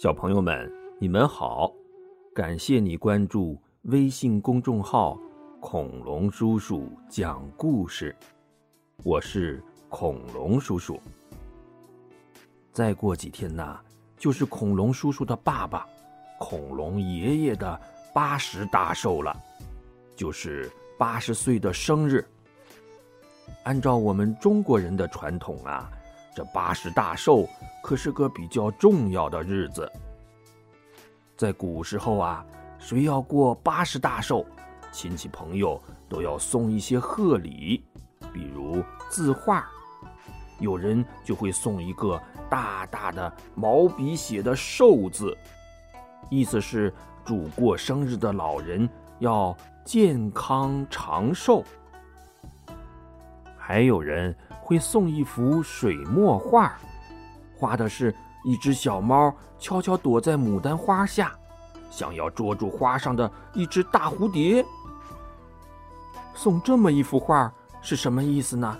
小朋友们，你们好！感谢你关注微信公众号“恐龙叔叔讲故事”，我是恐龙叔叔。再过几天呐，就是恐龙叔叔的爸爸恐龙爷爷的八十大寿了，就是八十岁的生日。按照我们中国人的传统啊。这八十大寿可是个比较重要的日子。在古时候啊，谁要过八十大寿，亲戚朋友都要送一些贺礼，比如字画，有人就会送一个大大的毛笔写的“寿”字，意思是祝过生日的老人要健康长寿。还有人。会送一幅水墨画，画的是一只小猫悄悄躲在牡丹花下，想要捉住花上的一只大蝴蝶。送这么一幅画是什么意思呢？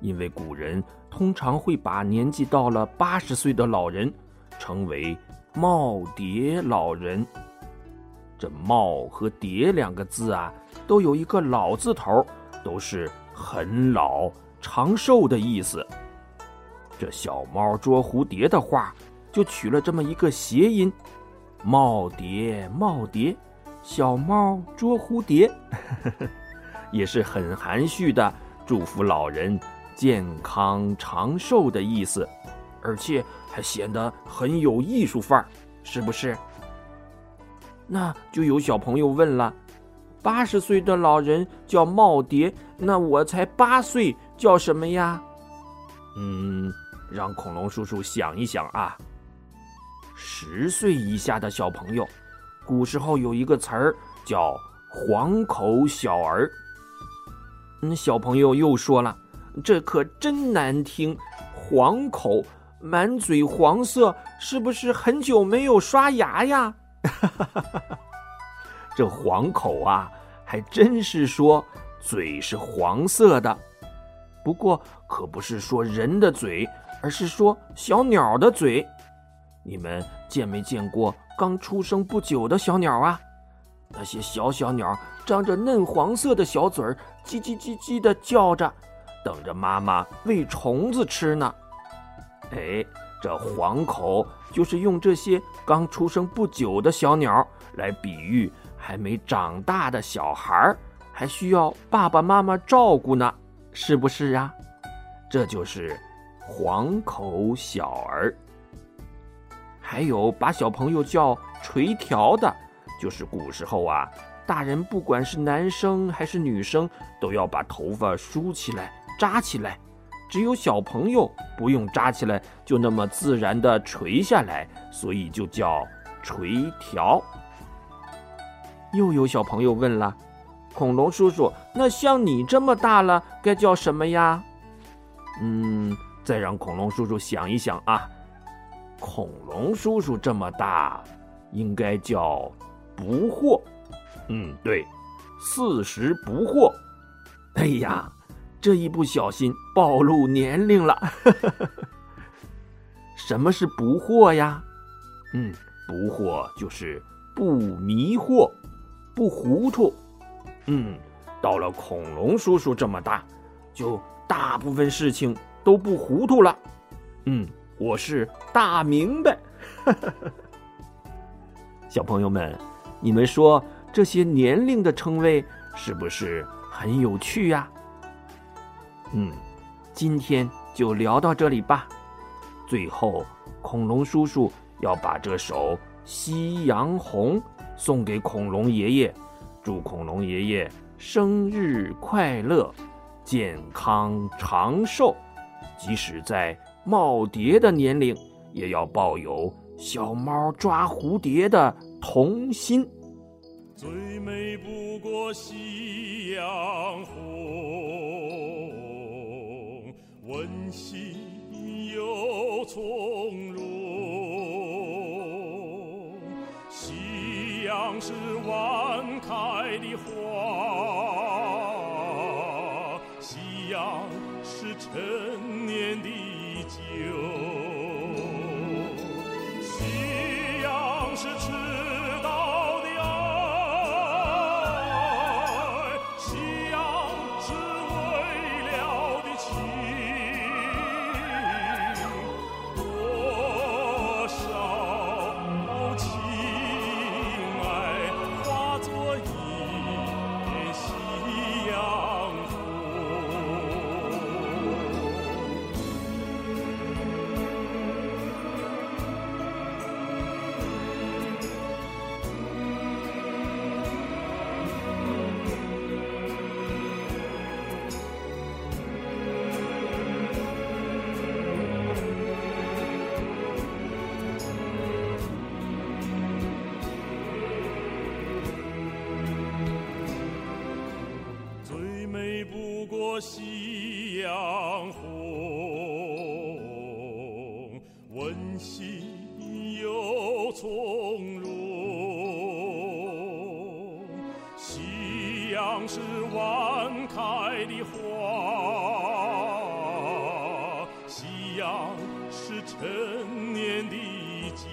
因为古人通常会把年纪到了八十岁的老人称为“耄耋老人”。这“耄”和“耋”两个字啊，都有一个老字头，都是很老。长寿的意思。这小猫捉蝴蝶的画，就取了这么一个谐音：耄耋耄耋，小猫捉蝴蝶，也是很含蓄的祝福老人健康长寿的意思，而且还显得很有艺术范儿，是不是？那就有小朋友问了：八十岁的老人叫耄耋，那我才八岁。叫什么呀？嗯，让恐龙叔叔想一想啊。十岁以下的小朋友，古时候有一个词儿叫“黄口小儿”。嗯，小朋友又说了，这可真难听，“黄口”满嘴黄色，是不是很久没有刷牙呀？这“黄口”啊，还真是说嘴是黄色的。不过可不是说人的嘴，而是说小鸟的嘴。你们见没见过刚出生不久的小鸟啊？那些小小鸟张着嫩黄色的小嘴儿，叽叽叽叽的叫着，等着妈妈喂虫子吃呢。哎，这黄口就是用这些刚出生不久的小鸟来比喻还没长大的小孩儿，还需要爸爸妈妈照顾呢。是不是啊？这就是黄口小儿。还有把小朋友叫垂条的，就是古时候啊，大人不管是男生还是女生，都要把头发梳起来、扎起来，只有小朋友不用扎起来，就那么自然的垂下来，所以就叫垂条。又有小朋友问了。恐龙叔叔，那像你这么大了，该叫什么呀？嗯，再让恐龙叔叔想一想啊。恐龙叔叔这么大，应该叫不惑。嗯，对，四十不惑。哎呀，这一不小心暴露年龄了。什么是不惑呀？嗯，不惑就是不迷惑，不糊涂。嗯，到了恐龙叔叔这么大，就大部分事情都不糊涂了。嗯，我是大明白。小朋友们，你们说这些年龄的称谓是不是很有趣呀？嗯，今天就聊到这里吧。最后，恐龙叔叔要把这首《夕阳红》送给恐龙爷爷。祝恐龙爷爷生日快乐，健康长寿。即使在耄耋的年龄，也要抱有小猫抓蝴蝶的童心。最美不过夕阳红，温馨又从是万。开的花，夕阳是陈夕阳红，温馨又从容。夕阳是晚开的花，夕阳是陈年的酒。